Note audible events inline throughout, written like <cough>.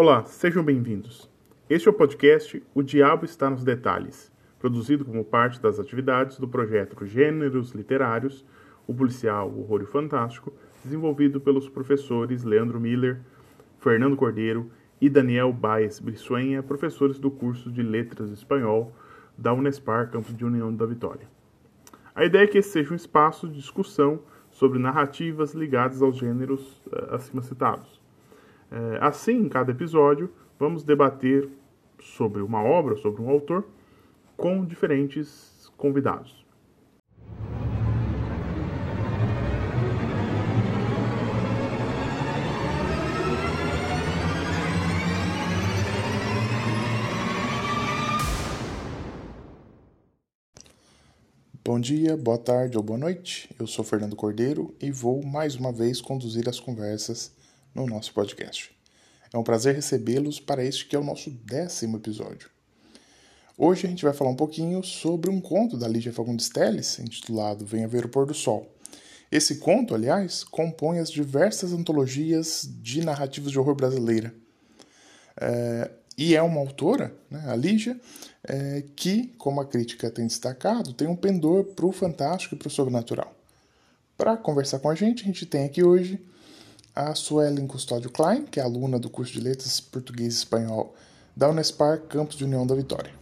Olá, sejam bem-vindos. Este é o podcast O Diabo Está nos Detalhes, produzido como parte das atividades do projeto Gêneros Literários, o policial o Horror e Fantástico, desenvolvido pelos professores Leandro Miller, Fernando Cordeiro e Daniel Baez Brissuenha, professores do curso de Letras Espanhol da Unespar, campus de União da Vitória. A ideia é que esse seja um espaço de discussão sobre narrativas ligadas aos gêneros uh, acima citados. É, assim, em cada episódio, vamos debater sobre uma obra, sobre um autor, com diferentes convidados. Bom dia, boa tarde ou boa noite. Eu sou Fernando Cordeiro e vou mais uma vez conduzir as conversas no nosso podcast. É um prazer recebê-los para este que é o nosso décimo episódio. Hoje a gente vai falar um pouquinho sobre um conto da Lígia Fagundes Telles, intitulado Venha Ver o Pôr do Sol. Esse conto, aliás, compõe as diversas antologias de narrativas de horror brasileira. É, e é uma autora, né, a Lígia, é, que, como a crítica tem destacado, tem um pendor para o fantástico e para o sobrenatural. Para conversar com a gente, a gente tem aqui hoje a Suelen Custódio Klein, que é aluna do curso de Letras Português e Espanhol da Unespar, campus de União da Vitória.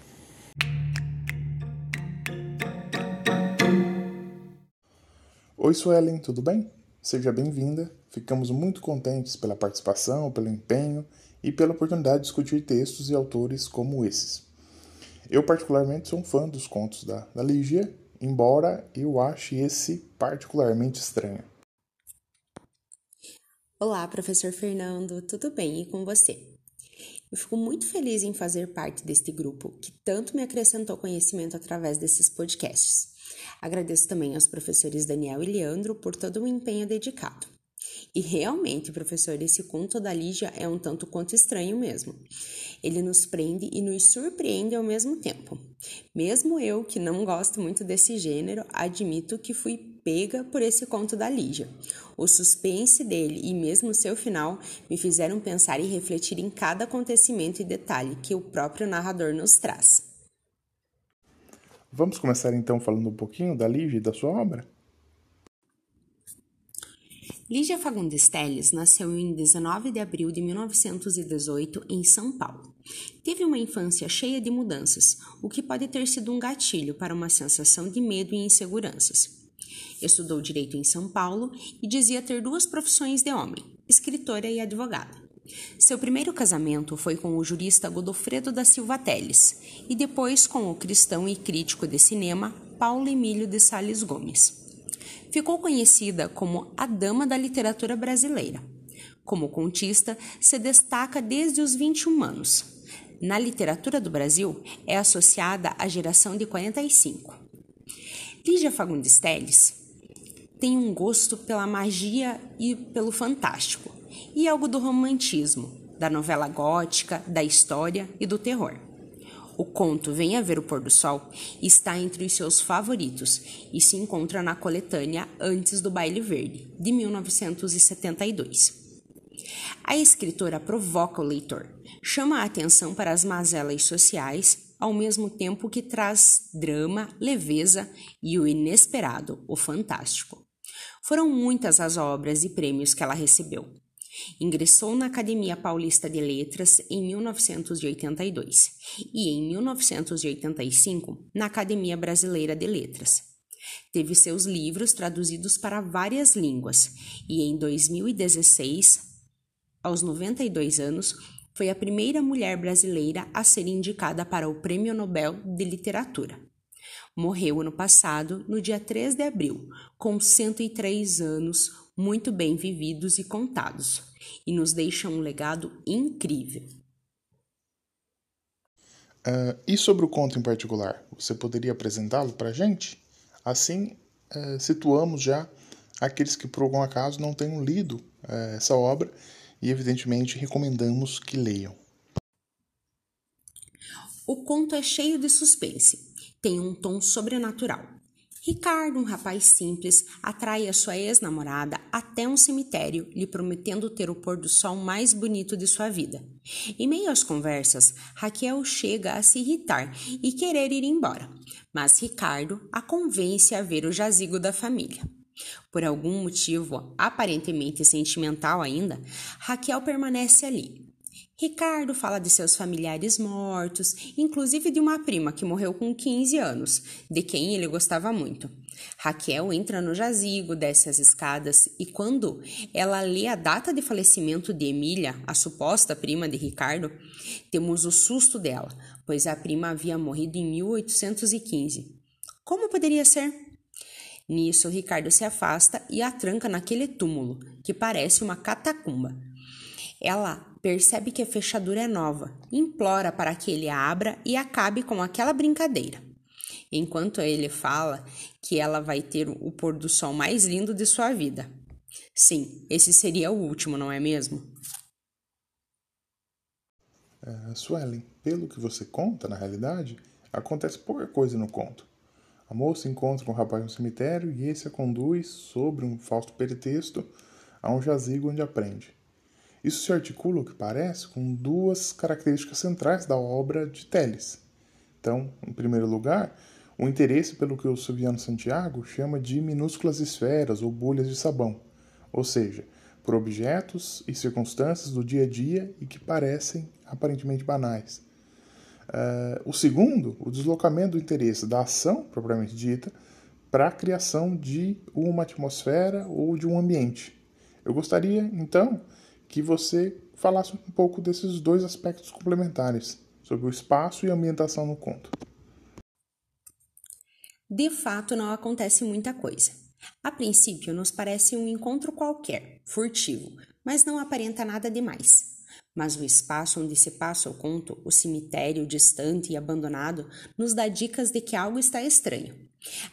Oi, Suelen, tudo bem? Seja bem-vinda. Ficamos muito contentes pela participação, pelo empenho e pela oportunidade de discutir textos e autores como esses. Eu, particularmente, sou um fã dos contos da, da Lígia, embora eu ache esse particularmente estranho. Olá, professor Fernando, tudo bem e com você? Eu fico muito feliz em fazer parte deste grupo que tanto me acrescentou conhecimento através desses podcasts. Agradeço também aos professores Daniel e Leandro por todo o empenho dedicado. E realmente, professor, esse conto da Lígia é um tanto quanto estranho mesmo. Ele nos prende e nos surpreende ao mesmo tempo. Mesmo eu, que não gosto muito desse gênero, admito que fui pega por esse conto da Lígia. O suspense dele e mesmo seu final me fizeram pensar e refletir em cada acontecimento e detalhe que o próprio narrador nos traz. Vamos começar então falando um pouquinho da Lígia e da sua obra? Lígia Fagundes Telles nasceu em 19 de abril de 1918 em São Paulo. Teve uma infância cheia de mudanças, o que pode ter sido um gatilho para uma sensação de medo e inseguranças. Estudou direito em São Paulo e dizia ter duas profissões de homem, escritora e advogada. Seu primeiro casamento foi com o jurista Godofredo da Silva Teles e depois com o cristão e crítico de cinema Paulo Emílio de Sales Gomes ficou conhecida como a Dama da Literatura Brasileira. Como contista, se destaca desde os 21 anos. Na literatura do Brasil, é associada à geração de 45. Lígia Fagundes Telles tem um gosto pela magia e pelo fantástico, e algo do romantismo, da novela gótica, da história e do terror. O conto Venha Ver o Pôr do Sol está entre os seus favoritos e se encontra na coletânea Antes do Baile Verde, de 1972. A escritora provoca o leitor, chama a atenção para as mazelas sociais, ao mesmo tempo que traz drama, leveza e o inesperado, o fantástico. Foram muitas as obras e prêmios que ela recebeu. Ingressou na Academia Paulista de Letras em 1982 e, em 1985, na Academia Brasileira de Letras. Teve seus livros traduzidos para várias línguas e, em 2016, aos 92 anos, foi a primeira mulher brasileira a ser indicada para o Prêmio Nobel de Literatura. Morreu ano passado, no dia 3 de abril, com 103 anos, muito bem vividos e contados, e nos deixa um legado incrível. Uh, e sobre o conto em particular, você poderia apresentá-lo para a gente? Assim, uh, situamos já aqueles que por algum acaso não tenham lido uh, essa obra e, evidentemente, recomendamos que leiam. O conto é cheio de suspense, tem um tom sobrenatural Ricardo, um rapaz simples, atrai a sua ex-namorada até um cemitério, lhe prometendo ter o pôr do sol mais bonito de sua vida. Em meio às conversas, Raquel chega a se irritar e querer ir embora, mas Ricardo a convence a ver o jazigo da família. Por algum motivo, aparentemente sentimental ainda, Raquel permanece ali. Ricardo fala de seus familiares mortos, inclusive de uma prima que morreu com 15 anos, de quem ele gostava muito. Raquel entra no jazigo, desce as escadas e, quando ela lê a data de falecimento de Emília, a suposta prima de Ricardo, temos o susto dela, pois a prima havia morrido em 1815. Como poderia ser? Nisso, Ricardo se afasta e a tranca naquele túmulo, que parece uma catacumba. Ela percebe que a fechadura é nova, implora para que ele a abra e acabe com aquela brincadeira. Enquanto ele fala que ela vai ter o pôr do sol mais lindo de sua vida. Sim, esse seria o último, não é mesmo? Uh, Suelen, pelo que você conta, na realidade, acontece pouca coisa no conto. A moça encontra um rapaz no cemitério e esse a conduz, sobre um falso pretexto, a um jazigo onde aprende. Isso se articula, o que parece, com duas características centrais da obra de Teles. Então, em primeiro lugar, o interesse pelo que o Silviano Santiago chama de minúsculas esferas ou bolhas de sabão, ou seja, por objetos e circunstâncias do dia a dia e que parecem aparentemente banais. Uh, o segundo, o deslocamento do interesse da ação, propriamente dita, para a criação de uma atmosfera ou de um ambiente. Eu gostaria, então, que você falasse um pouco desses dois aspectos complementares, sobre o espaço e a ambientação no conto. De fato, não acontece muita coisa. A princípio, nos parece um encontro qualquer, furtivo, mas não aparenta nada demais. Mas o espaço onde se passa o conto, o cemitério distante e abandonado, nos dá dicas de que algo está estranho.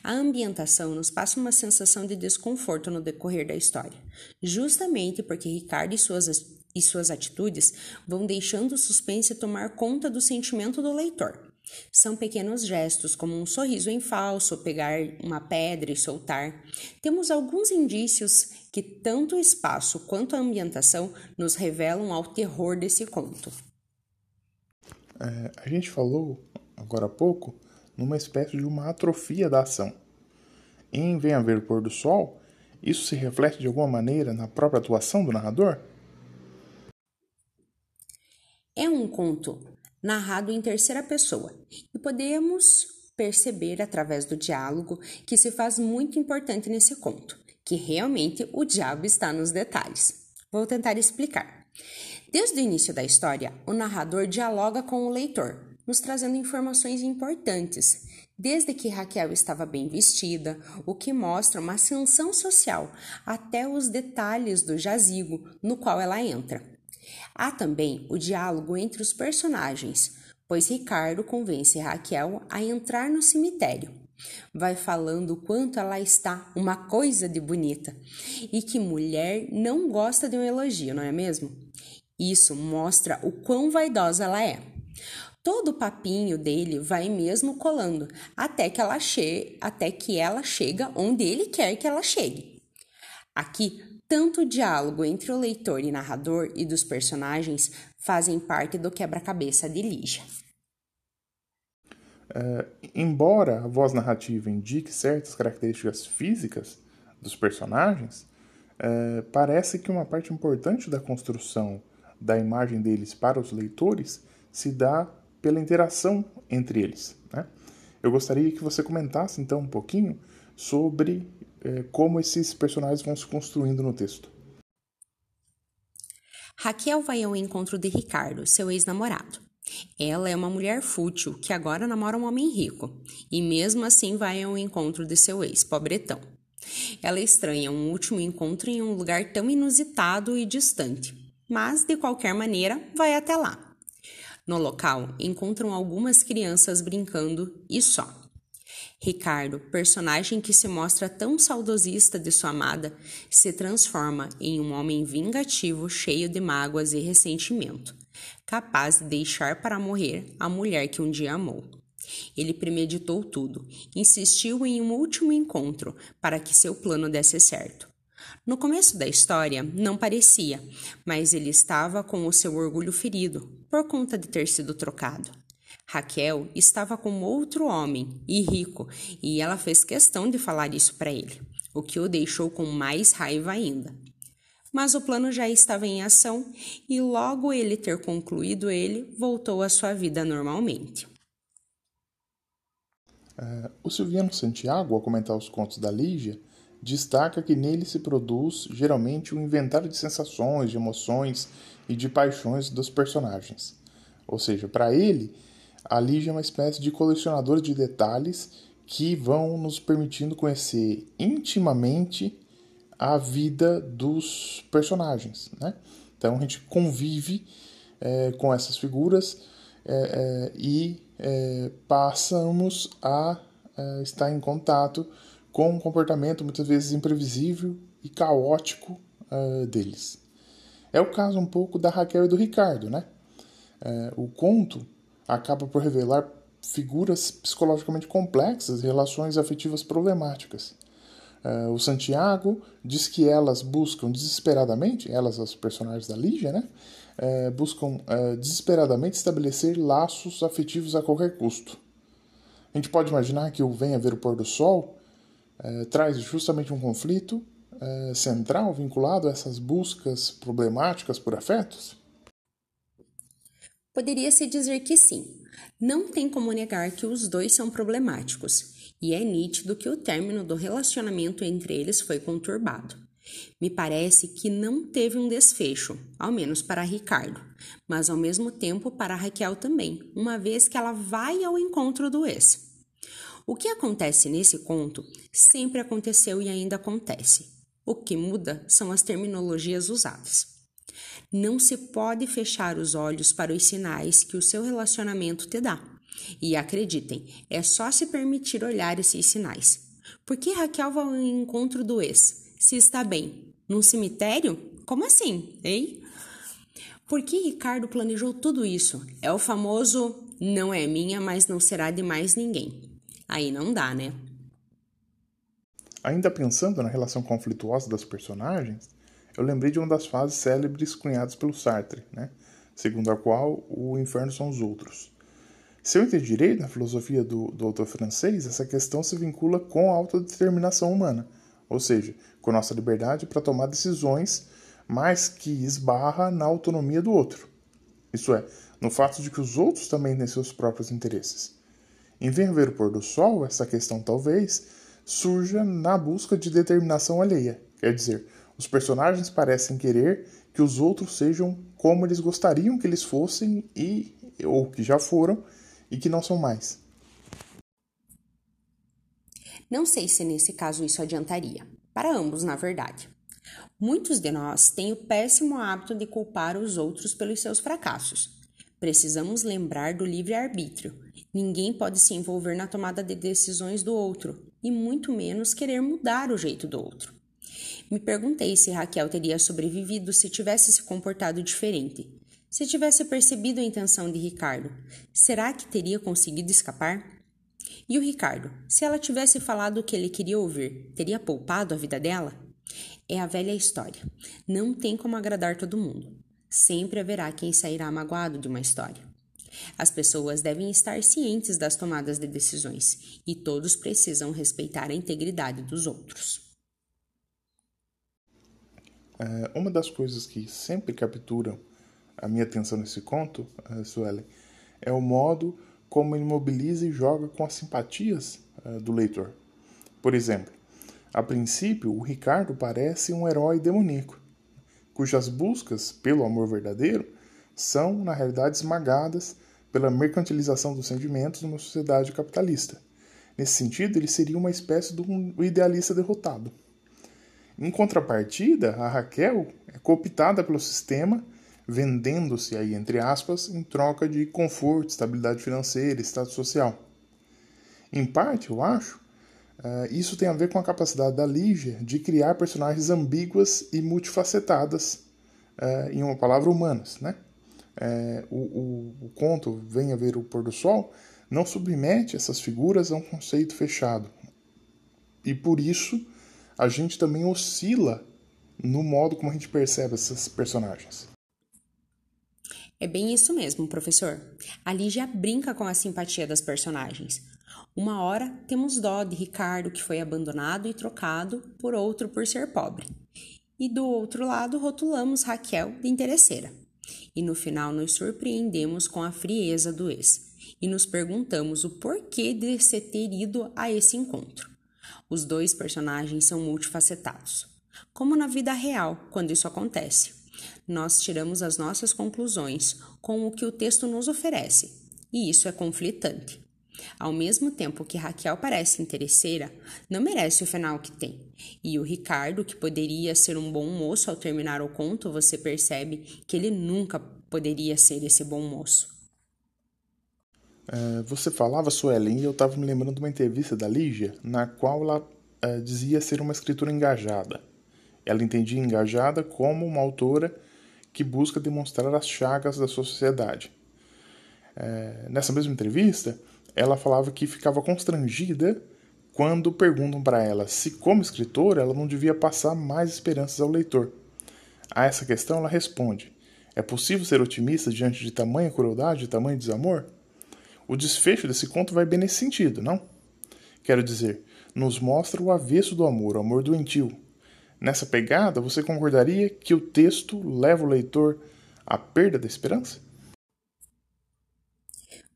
A ambientação nos passa uma sensação de desconforto no decorrer da história, justamente porque Ricardo e suas, e suas atitudes vão deixando o suspense tomar conta do sentimento do leitor. São pequenos gestos, como um sorriso em falso, pegar uma pedra e soltar. Temos alguns indícios que tanto o espaço quanto a ambientação nos revelam ao terror desse conto. É, a gente falou, agora há pouco, numa espécie de uma atrofia da ação. Em Vem a Ver o Pôr do Sol, isso se reflete de alguma maneira na própria atuação do narrador? É um conto narrado em terceira pessoa, e podemos perceber através do diálogo que se faz muito importante nesse conto, que realmente o diabo está nos detalhes. Vou tentar explicar. Desde o início da história, o narrador dialoga com o leitor, nos trazendo informações importantes, desde que Raquel estava bem vestida, o que mostra uma ascensão social, até os detalhes do jazigo no qual ela entra. Há também o diálogo entre os personagens, pois Ricardo convence Raquel a entrar no cemitério. Vai falando o quanto ela está uma coisa de bonita e que mulher não gosta de um elogio, não é mesmo? Isso mostra o quão vaidosa ela é. Todo o papinho dele vai mesmo colando até que ela chegue, até que ela chega onde ele quer que ela chegue. Aqui tanto o diálogo entre o leitor e narrador e dos personagens fazem parte do quebra-cabeça de Lígia. Uh, embora a voz narrativa indique certas características físicas dos personagens, uh, parece que uma parte importante da construção da imagem deles para os leitores se dá pela interação entre eles. Né? Eu gostaria que você comentasse então um pouquinho sobre é, como esses personagens vão se construindo no texto. Raquel vai ao encontro de Ricardo, seu ex-namorado. Ela é uma mulher fútil que agora namora um homem rico e mesmo assim vai ao encontro de seu ex, pobretão. Ela estranha um último encontro em um lugar tão inusitado e distante, mas de qualquer maneira vai até lá. No local, encontram algumas crianças brincando e só. Ricardo, personagem que se mostra tão saudosista de sua amada, se transforma em um homem vingativo cheio de mágoas e ressentimento, capaz de deixar para morrer a mulher que um dia amou. Ele premeditou tudo, insistiu em um último encontro para que seu plano desse certo. No começo da história, não parecia, mas ele estava com o seu orgulho ferido por conta de ter sido trocado. Raquel estava com outro homem e rico, e ela fez questão de falar isso para ele, o que o deixou com mais raiva ainda. Mas o plano já estava em ação e logo ele ter concluído ele, voltou à sua vida normalmente. Uh, o Silviano Santiago, ao comentar os contos da Lígia, destaca que nele se produz geralmente um inventário de sensações, de emoções e de paixões dos personagens. Ou seja, para ele, a Lígia é uma espécie de colecionador de detalhes que vão nos permitindo conhecer intimamente a vida dos personagens. Né? Então a gente convive é, com essas figuras é, é, e é, passamos a é, estar em contato com um comportamento muitas vezes imprevisível e caótico uh, deles. É o caso um pouco da Raquel e do Ricardo, né? O conto acaba por revelar figuras psicologicamente complexas e relações afetivas problemáticas. Uh, o Santiago diz que elas buscam desesperadamente, elas, as personagens da Lígia, né? Uh, buscam uh, desesperadamente estabelecer laços afetivos a qualquer custo. A gente pode imaginar que o Venha Ver o Pôr do Sol é, traz justamente um conflito central vinculado a essas buscas problemáticas por afetos? Poderia-se dizer que sim. Não tem como negar que os dois são problemáticos, e é nítido que o término do relacionamento entre eles foi conturbado. Me parece que não teve um desfecho, ao menos para Ricardo, mas ao mesmo tempo para Raquel também, uma vez que ela vai ao encontro do ex. O que acontece nesse conto sempre aconteceu e ainda acontece. O que muda são as terminologias usadas. Não se pode fechar os olhos para os sinais que o seu relacionamento te dá. E acreditem, é só se permitir olhar esses sinais. Por que Raquel vai ao encontro do ex? Se está bem? Num cemitério? Como assim, hein? Por que Ricardo planejou tudo isso? É o famoso não é minha, mas não será de mais ninguém. Aí não dá, né? Ainda pensando na relação conflituosa das personagens, eu lembrei de uma das fases célebres cunhadas pelo Sartre, né? segundo a qual o inferno são os outros. Se eu entendi direito, na filosofia do, do autor francês, essa questão se vincula com a autodeterminação humana, ou seja, com nossa liberdade para tomar decisões, mas que esbarra na autonomia do outro. Isso é, no fato de que os outros também têm seus próprios interesses. Em Venha Ver o Pôr do Sol, essa questão talvez surja na busca de determinação alheia. Quer dizer, os personagens parecem querer que os outros sejam como eles gostariam que eles fossem e ou que já foram e que não são mais. Não sei se nesse caso isso adiantaria. Para ambos, na verdade. Muitos de nós têm o péssimo hábito de culpar os outros pelos seus fracassos. Precisamos lembrar do livre-arbítrio. Ninguém pode se envolver na tomada de decisões do outro, e muito menos querer mudar o jeito do outro. Me perguntei se Raquel teria sobrevivido se tivesse se comportado diferente. Se tivesse percebido a intenção de Ricardo, será que teria conseguido escapar? E o Ricardo, se ela tivesse falado o que ele queria ouvir, teria poupado a vida dela? É a velha história. Não tem como agradar todo mundo. Sempre haverá quem sairá magoado de uma história. As pessoas devem estar cientes das tomadas de decisões e todos precisam respeitar a integridade dos outros. É, uma das coisas que sempre capturam a minha atenção nesse conto, uh, Suelen, é o modo como ele mobiliza e joga com as simpatias uh, do leitor. Por exemplo, a princípio, o Ricardo parece um herói demoníaco cujas buscas pelo amor verdadeiro são, na realidade, esmagadas pela mercantilização dos sentimentos numa sociedade capitalista. Nesse sentido, ele seria uma espécie de um idealista derrotado. Em contrapartida, a Raquel é cooptada pelo sistema, vendendo-se aí entre aspas em troca de conforto, estabilidade financeira, status social. Em parte, eu acho, Uh, isso tem a ver com a capacidade da Lígia de criar personagens ambíguas e multifacetadas, uh, em uma palavra, humanas. Né? Uh, o, o, o, conto Venha Ver o Pôr do Sol não submete essas figuras a um conceito fechado. E por isso a gente também oscila no modo como a gente percebe essas personagens. É bem isso mesmo, professor. A Lígia brinca com a simpatia das personagens. Uma hora temos dó de Ricardo, que foi abandonado e trocado por outro por ser pobre. E do outro lado, rotulamos Raquel de interesseira. E no final nos surpreendemos com a frieza do ex e nos perguntamos o porquê de se ter ido a esse encontro. Os dois personagens são multifacetados, como na vida real, quando isso acontece. Nós tiramos as nossas conclusões com o que o texto nos oferece, e isso é conflitante. Ao mesmo tempo que Raquel parece interesseira, não merece o final que tem. E o Ricardo, que poderia ser um bom moço ao terminar o conto, você percebe que ele nunca poderia ser esse bom moço. É, você falava, Suelen, e eu estava me lembrando de uma entrevista da Lígia, na qual ela é, dizia ser uma escritora engajada. Ela entendia engajada como uma autora que busca demonstrar as chagas da sua sociedade. É, nessa mesma entrevista, ela falava que ficava constrangida quando perguntam para ela se, como escritora, ela não devia passar mais esperanças ao leitor. A essa questão, ela responde: É possível ser otimista diante de tamanha crueldade e tamanho desamor? O desfecho desse conto vai bem nesse sentido, não? Quero dizer, nos mostra o avesso do amor, o amor doentio. Nessa pegada, você concordaria que o texto leva o leitor à perda da esperança?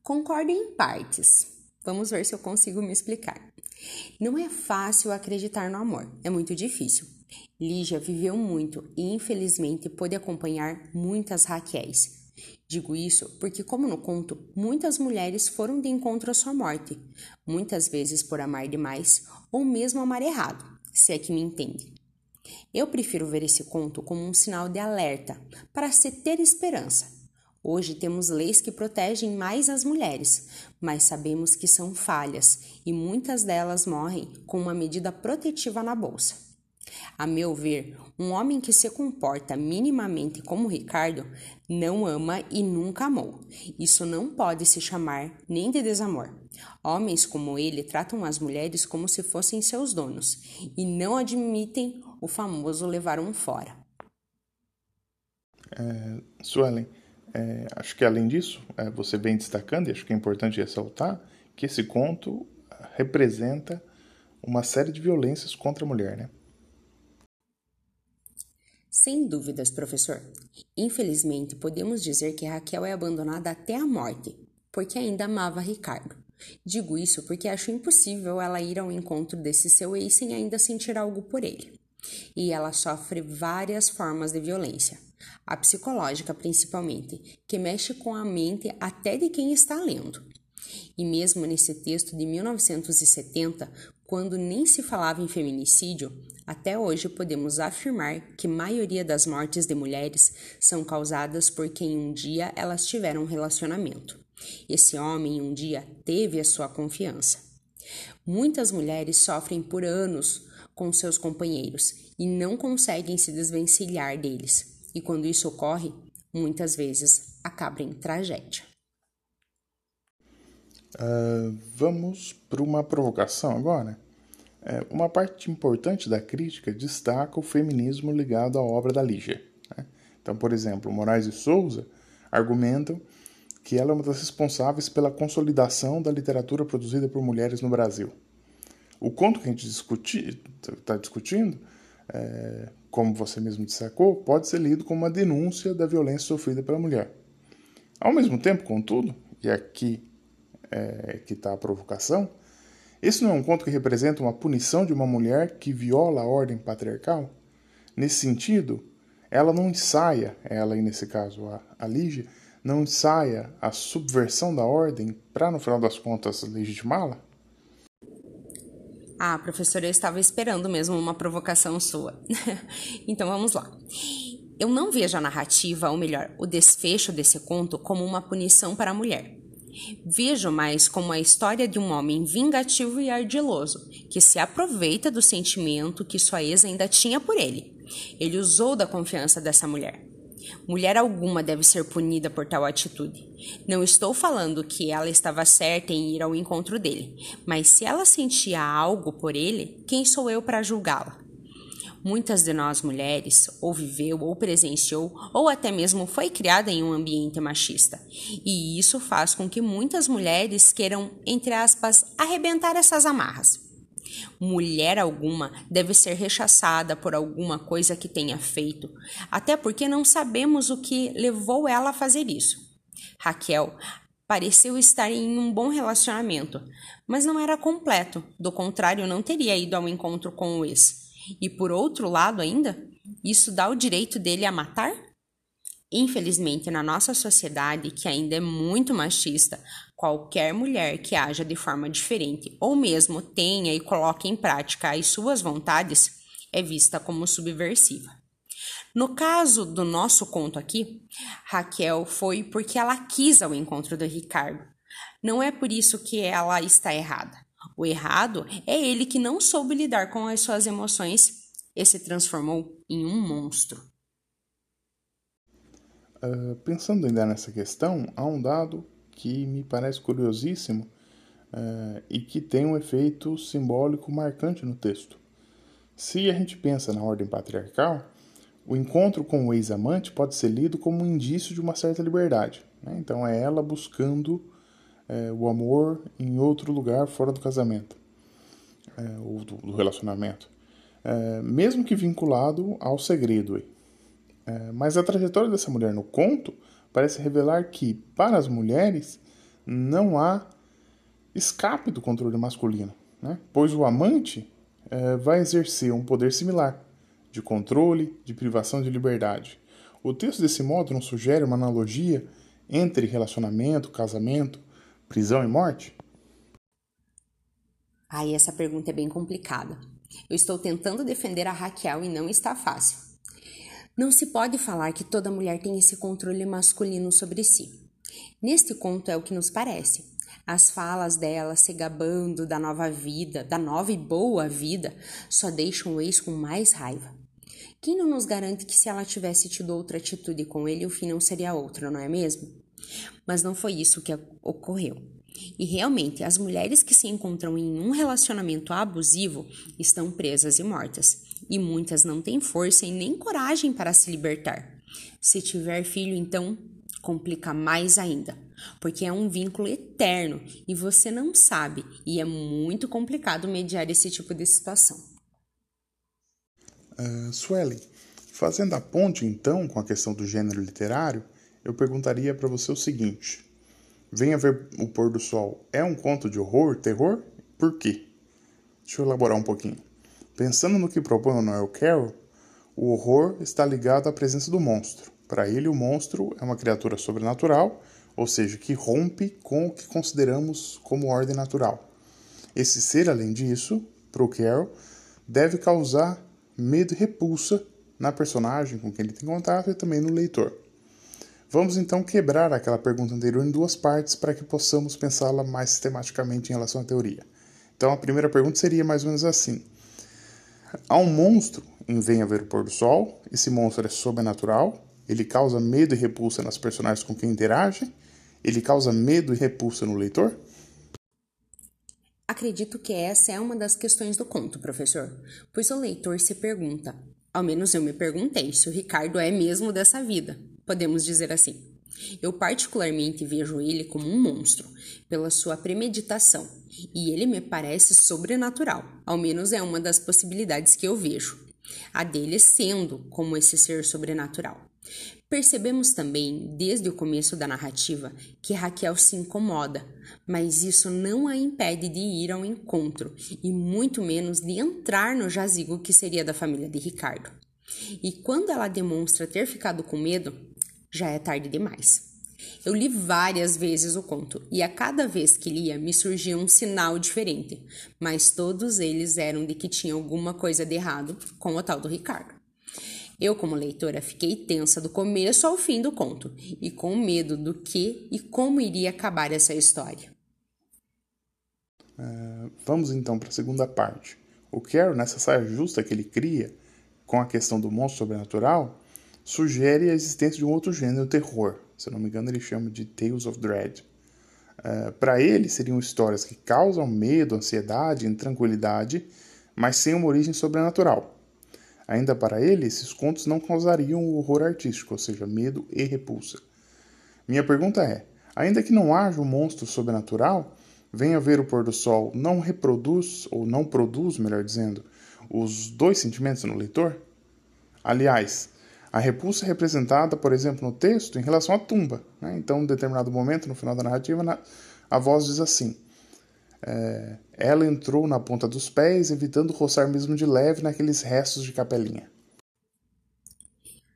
Concordo em partes. Vamos ver se eu consigo me explicar. Não é fácil acreditar no amor, é muito difícil. Lígia viveu muito e, infelizmente, pôde acompanhar muitas Raquéis Digo isso porque, como no conto, muitas mulheres foram de encontro à sua morte, muitas vezes por amar demais ou mesmo amar errado, se é que me entende. Eu prefiro ver esse conto como um sinal de alerta para se ter esperança. Hoje temos leis que protegem mais as mulheres, mas sabemos que são falhas e muitas delas morrem com uma medida protetiva na bolsa. A meu ver, um homem que se comporta minimamente como Ricardo não ama e nunca amou. Isso não pode se chamar nem de desamor. Homens como ele tratam as mulheres como se fossem seus donos e não admitem o famoso levar um fora. É, Suelen, é, acho que além disso, é, você vem destacando, e acho que é importante ressaltar, que esse conto representa uma série de violências contra a mulher, né? Sem dúvidas, professor. Infelizmente, podemos dizer que Raquel é abandonada até a morte, porque ainda amava Ricardo. Digo isso porque acho impossível ela ir ao encontro desse seu ex sem ainda sentir algo por ele. E ela sofre várias formas de violência, a psicológica principalmente, que mexe com a mente até de quem está lendo. E mesmo nesse texto de 1970, quando nem se falava em feminicídio, até hoje podemos afirmar que a maioria das mortes de mulheres são causadas por quem um dia elas tiveram um relacionamento. Esse homem um dia teve a sua confiança. Muitas mulheres sofrem por anos com seus companheiros e não conseguem se desvencilhar deles. E quando isso ocorre, muitas vezes acaba em tragédia. Uh, vamos para uma provocação agora. É, uma parte importante da crítica destaca o feminismo ligado à obra da Lígia. Né? Então, por exemplo, Moraes e Souza argumentam que ela é uma das responsáveis pela consolidação da literatura produzida por mulheres no Brasil. O conto que a gente está discutindo, é, como você mesmo destacou, pode ser lido como uma denúncia da violência sofrida pela mulher. Ao mesmo tempo, contudo, e aqui é, que está a provocação, esse não é um conto que representa uma punição de uma mulher que viola a ordem patriarcal? Nesse sentido, ela não ensaia, ela e nesse caso a, a Lígia, não ensaia a subversão da ordem para, no final das contas, legitimá-la? Ah, professora, eu estava esperando mesmo uma provocação sua. <laughs> então vamos lá. Eu não vejo a narrativa, ou melhor, o desfecho desse conto, como uma punição para a mulher. Vejo mais como a história de um homem vingativo e ardiloso, que se aproveita do sentimento que sua ex ainda tinha por ele. Ele usou da confiança dessa mulher. Mulher alguma deve ser punida por tal atitude. Não estou falando que ela estava certa em ir ao encontro dele, mas se ela sentia algo por ele, quem sou eu para julgá-la? Muitas de nós mulheres ou viveu ou presenciou ou até mesmo foi criada em um ambiente machista. E isso faz com que muitas mulheres queiram, entre aspas, arrebentar essas amarras. Mulher alguma deve ser rechaçada por alguma coisa que tenha feito, até porque não sabemos o que levou ela a fazer isso. Raquel pareceu estar em um bom relacionamento, mas não era completo, do contrário, não teria ido ao encontro com o ex. E por outro lado, ainda, isso dá o direito dele a matar? Infelizmente, na nossa sociedade, que ainda é muito machista, qualquer mulher que haja de forma diferente ou mesmo tenha e coloque em prática as suas vontades é vista como subversiva. No caso do nosso conto aqui, Raquel foi porque ela quis ao encontro do Ricardo. Não é por isso que ela está errada. O errado é ele que não soube lidar com as suas emoções e se transformou em um monstro. Uh, pensando ainda nessa questão, há um dado que me parece curiosíssimo uh, e que tem um efeito simbólico marcante no texto. Se a gente pensa na ordem patriarcal, o encontro com o ex-amante pode ser lido como um indício de uma certa liberdade. Né? Então é ela buscando é, o amor em outro lugar fora do casamento é, ou do, do relacionamento, é, mesmo que vinculado ao segredo. É, mas a trajetória dessa mulher no conto parece revelar que, para as mulheres, não há escape do controle masculino, né? pois o amante é, vai exercer um poder similar de controle, de privação de liberdade. O texto, desse modo, não sugere uma analogia entre relacionamento, casamento, prisão e morte? Aí essa pergunta é bem complicada. Eu estou tentando defender a Raquel e não está fácil. Não se pode falar que toda mulher tem esse controle masculino sobre si. Neste conto é o que nos parece. As falas dela se gabando da nova vida, da nova e boa vida, só deixam o ex com mais raiva. Quem não nos garante que se ela tivesse tido outra atitude com ele, o fim não seria outro, não é mesmo? Mas não foi isso que ocorreu. E realmente, as mulheres que se encontram em um relacionamento abusivo estão presas e mortas, e muitas não têm força e nem coragem para se libertar. Se tiver filho, então complica mais ainda, porque é um vínculo eterno e você não sabe, e é muito complicado mediar esse tipo de situação. Uh, Suelen, fazendo a ponte então com a questão do gênero literário, eu perguntaria para você o seguinte: Venha ver o pôr do sol é um conto de horror, terror? Por quê? Deixa eu elaborar um pouquinho. Pensando no que propõe o Noel Carroll, o horror está ligado à presença do monstro. Para ele, o monstro é uma criatura sobrenatural, ou seja, que rompe com o que consideramos como ordem natural. Esse ser, além disso, para o Carroll, deve causar medo e repulsa na personagem com quem ele tem contato e também no leitor. Vamos então quebrar aquela pergunta anterior em duas partes para que possamos pensá-la mais sistematicamente em relação à teoria. Então a primeira pergunta seria mais ou menos assim: Há um monstro em Venha Ver o Pôr do Sol, esse monstro é sobrenatural, ele causa medo e repulsa nas personagens com quem interage, ele causa medo e repulsa no leitor? Acredito que essa é uma das questões do conto, professor, pois o leitor se pergunta, ao menos eu me perguntei, se o Ricardo é mesmo dessa vida podemos dizer assim. Eu particularmente vejo ele como um monstro, pela sua premeditação, e ele me parece sobrenatural, ao menos é uma das possibilidades que eu vejo, a dele sendo como esse ser sobrenatural. Percebemos também, desde o começo da narrativa, que Raquel se incomoda, mas isso não a impede de ir ao encontro e muito menos de entrar no jazigo que seria da família de Ricardo. E quando ela demonstra ter ficado com medo, já é tarde demais. Eu li várias vezes o conto e a cada vez que lia me surgia um sinal diferente, mas todos eles eram de que tinha alguma coisa de errado com o tal do Ricardo. Eu, como leitora, fiquei tensa do começo ao fim do conto e com medo do que e como iria acabar essa história. Uh, vamos então para a segunda parte. O Carol, nessa saia justa que ele cria com a questão do monstro sobrenatural, sugere a existência de um outro gênero terror. Se não me engano, ele chama de Tales of Dread. Uh, Para ele, seriam histórias que causam medo, ansiedade, intranquilidade, mas sem uma origem sobrenatural. Ainda para ele, esses contos não causariam o horror artístico, ou seja, medo e repulsa. Minha pergunta é: ainda que não haja um monstro sobrenatural, venha ver o pôr do sol não reproduz, ou não produz, melhor dizendo, os dois sentimentos no leitor? Aliás, a repulsa é representada, por exemplo, no texto em relação à tumba. Né? Então, em determinado momento, no final da narrativa, a voz diz assim: é, Ela entrou na ponta dos pés, evitando roçar mesmo de leve naqueles restos de capelinha.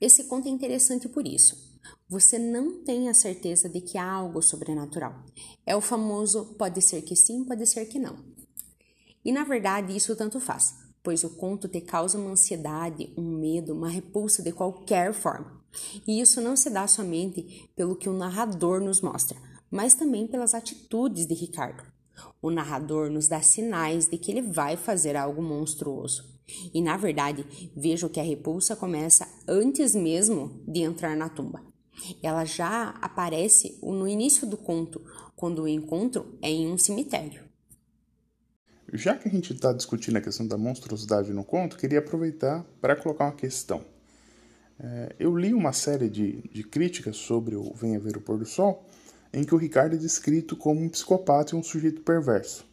Esse conto é interessante por isso. Você não tem a certeza de que há algo sobrenatural. É o famoso pode ser que sim, pode ser que não. E na verdade, isso tanto faz pois o conto te causa uma ansiedade, um medo, uma repulsa de qualquer forma. E isso não se dá somente pelo que o narrador nos mostra, mas também pelas atitudes de Ricardo. O narrador nos dá sinais de que ele vai fazer algo monstruoso. E na verdade, vejo que a repulsa começa antes mesmo de entrar na tumba. Ela já aparece no início do conto, quando o encontro é em um cemitério. Já que a gente está discutindo a questão da monstruosidade no conto, queria aproveitar para colocar uma questão. É, eu li uma série de, de críticas sobre o Venha Ver o Pôr do Sol, em que o Ricardo é descrito como um psicopata e um sujeito perverso.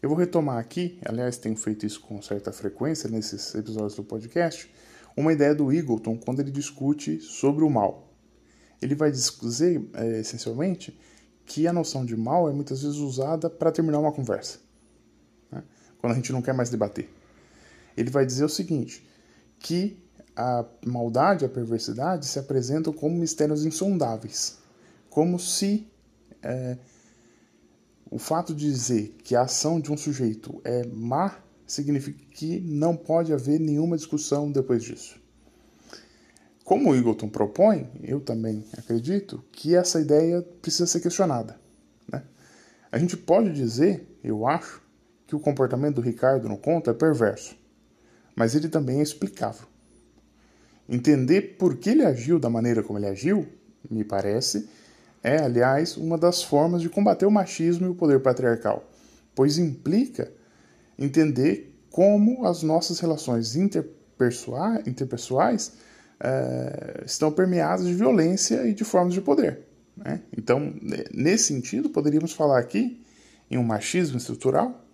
Eu vou retomar aqui, aliás, tenho feito isso com certa frequência nesses episódios do podcast, uma ideia do Eagleton quando ele discute sobre o mal. Ele vai dizer, é, essencialmente, que a noção de mal é muitas vezes usada para terminar uma conversa quando a gente não quer mais debater. Ele vai dizer o seguinte: que a maldade a perversidade se apresentam como mistérios insondáveis, como se é, o fato de dizer que a ação de um sujeito é má significa que não pode haver nenhuma discussão depois disso. Como o Eagleton propõe, eu também acredito que essa ideia precisa ser questionada. Né? A gente pode dizer, eu acho, que o comportamento do Ricardo no conto é perverso, mas ele também é explicável. Entender por que ele agiu da maneira como ele agiu, me parece, é, aliás, uma das formas de combater o machismo e o poder patriarcal, pois implica entender como as nossas relações interpessoais é, estão permeadas de violência e de formas de poder. Né? Então, nesse sentido, poderíamos falar aqui em um machismo estrutural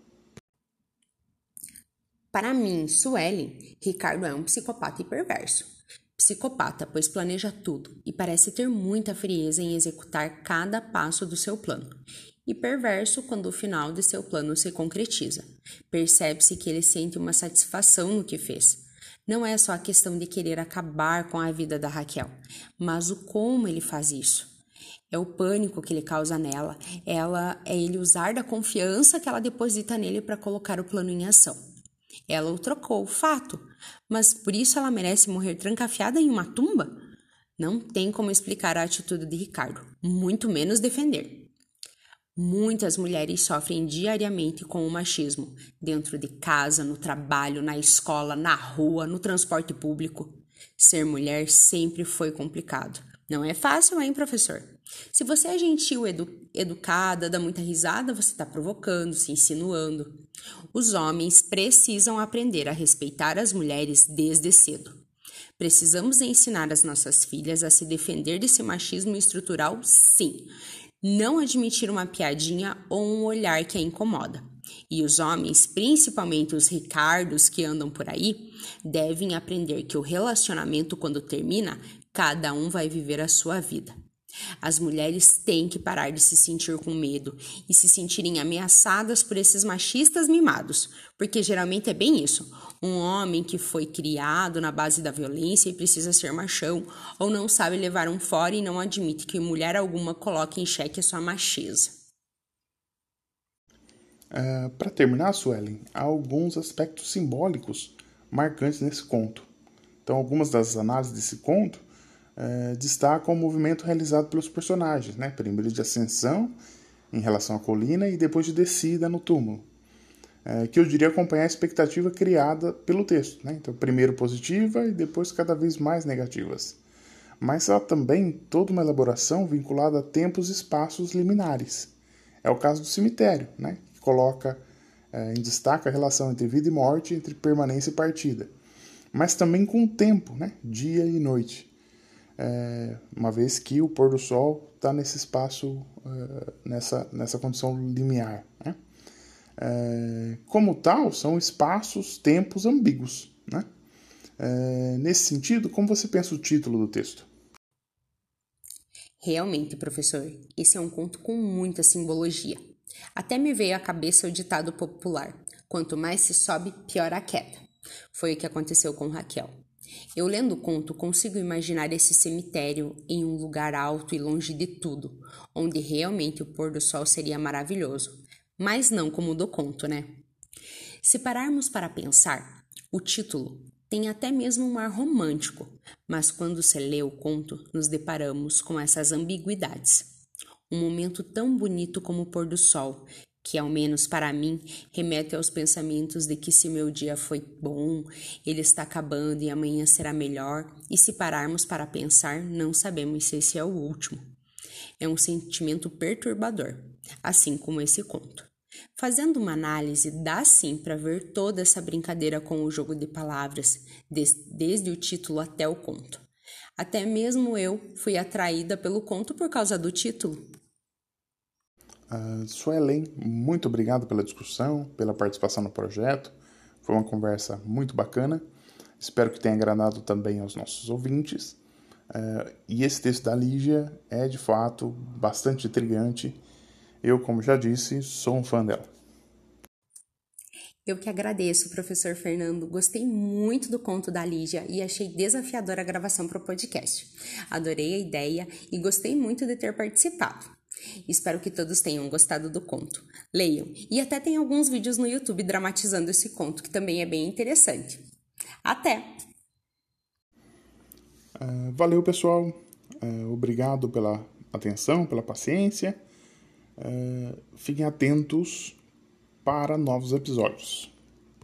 para mim, Suelen, Ricardo é um psicopata e perverso. Psicopata, pois planeja tudo e parece ter muita frieza em executar cada passo do seu plano. E perverso quando o final de seu plano se concretiza. Percebe-se que ele sente uma satisfação no que fez. Não é só a questão de querer acabar com a vida da Raquel, mas o como ele faz isso. É o pânico que ele causa nela, ela é ele usar da confiança que ela deposita nele para colocar o plano em ação. Ela o trocou, fato. Mas por isso ela merece morrer trancafiada em uma tumba? Não tem como explicar a atitude de Ricardo, muito menos defender. Muitas mulheres sofrem diariamente com o machismo, dentro de casa, no trabalho, na escola, na rua, no transporte público. Ser mulher sempre foi complicado. Não é fácil, hein, professor? Se você é gentil, edu educada, dá muita risada, você está provocando, se insinuando. Os homens precisam aprender a respeitar as mulheres desde cedo. Precisamos ensinar as nossas filhas a se defender desse machismo estrutural, sim. Não admitir uma piadinha ou um olhar que a incomoda. E os homens, principalmente os Ricardos que andam por aí, devem aprender que o relacionamento, quando termina, cada um vai viver a sua vida. As mulheres têm que parar de se sentir com medo e se sentirem ameaçadas por esses machistas mimados, porque geralmente é bem isso. Um homem que foi criado na base da violência e precisa ser machão, ou não sabe levar um fora e não admite que mulher alguma coloque em xeque a sua macheza. Uh, é, Para terminar, Suelen, há alguns aspectos simbólicos marcantes nesse conto. Então, algumas das análises desse conto é, destacam o movimento realizado pelos personagens, né? primeiro de ascensão em relação à colina e depois de descida no túmulo. é, que eu diria acompanhar a expectativa criada pelo texto. Né? Então, primeiro positiva e depois cada vez mais negativas. Mas há também toda uma elaboração vinculada a tempos e espaços liminares. É o caso do cemitério, né? que coloca é, em destaque a relação entre vida e morte, entre permanência e partida. Mas também com o tempo, né? dia e noite. É, uma vez que o pôr do sol está nesse espaço, é, nessa, nessa condição limiar. Né? É, como tal, são espaços, tempos ambíguos. Né? É, nesse sentido, como você pensa o título do texto? Realmente, professor, esse é um conto com muita simbologia. Até me veio à cabeça o ditado popular: quanto mais se sobe, pior a queda. Foi o que aconteceu com Raquel. Eu lendo o conto consigo imaginar esse cemitério em um lugar alto e longe de tudo, onde realmente o pôr do sol seria maravilhoso, mas não como o do conto, né? Se pararmos para pensar, o título tem até mesmo um ar romântico, mas quando se lê o conto, nos deparamos com essas ambiguidades. Um momento tão bonito como o pôr do sol, que ao menos para mim remete aos pensamentos de que se meu dia foi bom, ele está acabando e amanhã será melhor, e se pararmos para pensar, não sabemos se esse é o último. É um sentimento perturbador, assim como esse conto. Fazendo uma análise, dá sim para ver toda essa brincadeira com o jogo de palavras, desde o título até o conto. Até mesmo eu fui atraída pelo conto por causa do título. Uh, Suelen, muito obrigado pela discussão, pela participação no projeto. Foi uma conversa muito bacana. Espero que tenha agradado também aos nossos ouvintes. Uh, e esse texto da Lígia é de fato bastante intrigante eu, como já disse, sou um fã dela. Eu que agradeço, professor Fernando. Gostei muito do conto da Lígia e achei desafiadora a gravação para o podcast. Adorei a ideia e gostei muito de ter participado. Espero que todos tenham gostado do conto. Leiam e até tem alguns vídeos no YouTube dramatizando esse conto, que também é bem interessante. Até! Uh, valeu, pessoal. Uh, obrigado pela atenção, pela paciência. Uh, fiquem atentos para novos episódios.